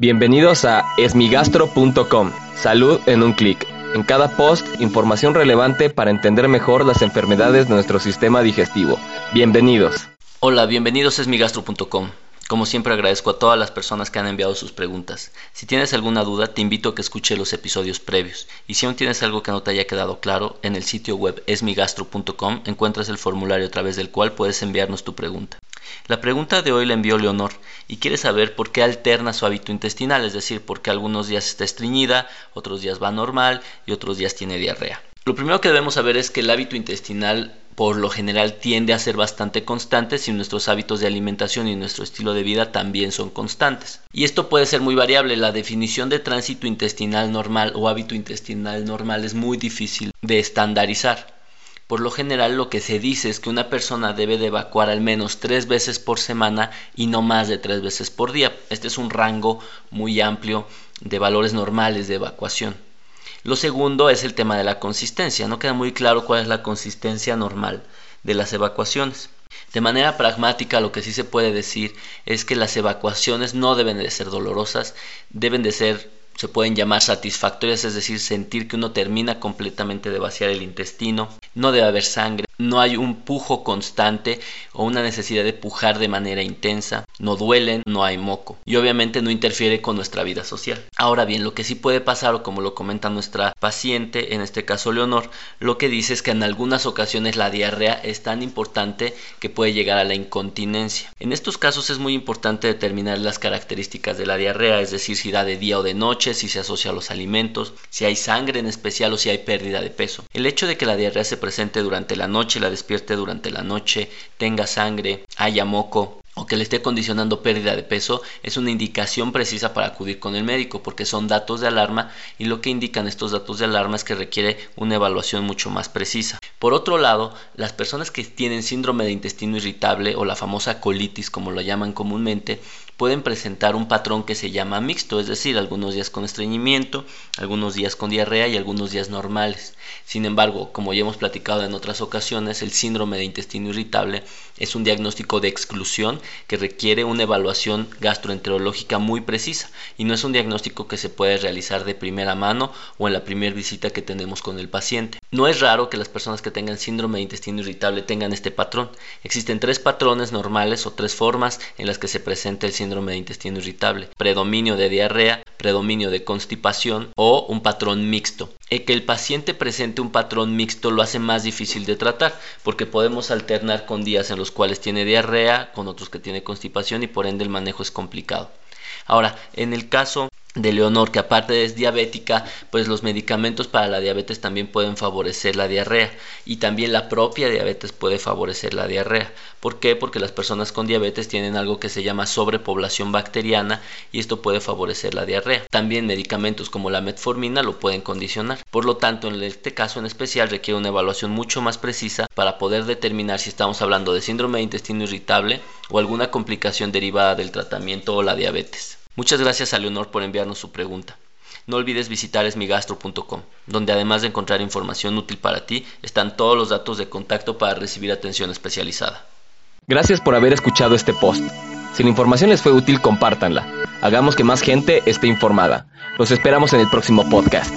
Bienvenidos a esmigastro.com. Salud en un clic. En cada post, información relevante para entender mejor las enfermedades de nuestro sistema digestivo. Bienvenidos. Hola, bienvenidos a esmigastro.com. Como siempre agradezco a todas las personas que han enviado sus preguntas. Si tienes alguna duda, te invito a que escuche los episodios previos. Y si aún tienes algo que no te haya quedado claro, en el sitio web esmigastro.com encuentras el formulario a través del cual puedes enviarnos tu pregunta. La pregunta de hoy la envió Leonor y quiere saber por qué alterna su hábito intestinal, es decir, por qué algunos días está estreñida, otros días va normal y otros días tiene diarrea. Lo primero que debemos saber es que el hábito intestinal por lo general tiende a ser bastante constante si nuestros hábitos de alimentación y nuestro estilo de vida también son constantes. Y esto puede ser muy variable. La definición de tránsito intestinal normal o hábito intestinal normal es muy difícil de estandarizar. Por lo general lo que se dice es que una persona debe de evacuar al menos tres veces por semana y no más de tres veces por día. Este es un rango muy amplio de valores normales de evacuación. Lo segundo es el tema de la consistencia. No queda muy claro cuál es la consistencia normal de las evacuaciones. De manera pragmática lo que sí se puede decir es que las evacuaciones no deben de ser dolorosas, deben de ser, se pueden llamar satisfactorias, es decir, sentir que uno termina completamente de vaciar el intestino, no debe haber sangre, no hay un pujo constante o una necesidad de pujar de manera intensa, no duelen, no hay moco y obviamente no interfiere con nuestra vida social. Ahora bien, lo que sí puede pasar o como lo comenta nuestra paciente, en este caso Leonor, lo que dice es que en algunas ocasiones la diarrea es tan importante que puede llegar a la incontinencia. En estos casos es muy importante determinar las características de la diarrea, es decir, si da de día o de noche, si se asocia a los alimentos, si hay sangre en especial o si hay pérdida de peso. El hecho de que la diarrea se presente durante la noche, la despierte durante la noche, tenga sangre, haya moco, o que le esté condicionando pérdida de peso es una indicación precisa para acudir con el médico porque son datos de alarma y lo que indican estos datos de alarma es que requiere una evaluación mucho más precisa. Por otro lado, las personas que tienen síndrome de intestino irritable o la famosa colitis como lo llaman comúnmente pueden presentar un patrón que se llama mixto, es decir, algunos días con estreñimiento, algunos días con diarrea y algunos días normales. Sin embargo, como ya hemos platicado en otras ocasiones, el síndrome de intestino irritable es un diagnóstico de exclusión que requiere una evaluación gastroenterológica muy precisa y no es un diagnóstico que se puede realizar de primera mano o en la primera visita que tenemos con el paciente. No es raro que las personas que tengan síndrome de intestino irritable tengan este patrón. Existen tres patrones normales o tres formas en las que se presenta el síndrome de intestino irritable, predominio de diarrea, predominio de constipación o un patrón mixto. El que el paciente presente un patrón mixto lo hace más difícil de tratar porque podemos alternar con días en los cuales tiene diarrea, con otros que tiene constipación y por ende el manejo es complicado. Ahora, en el caso de Leonor, que aparte es diabética, pues los medicamentos para la diabetes también pueden favorecer la diarrea y también la propia diabetes puede favorecer la diarrea. ¿Por qué? Porque las personas con diabetes tienen algo que se llama sobrepoblación bacteriana y esto puede favorecer la diarrea. También medicamentos como la metformina lo pueden condicionar. Por lo tanto, en este caso en especial requiere una evaluación mucho más precisa para poder determinar si estamos hablando de síndrome de intestino irritable o alguna complicación derivada del tratamiento o la diabetes. Muchas gracias a Leonor por enviarnos su pregunta. No olvides visitar esmigastro.com, donde además de encontrar información útil para ti, están todos los datos de contacto para recibir atención especializada. Gracias por haber escuchado este post. Si la información les fue útil, compártanla. Hagamos que más gente esté informada. Los esperamos en el próximo podcast.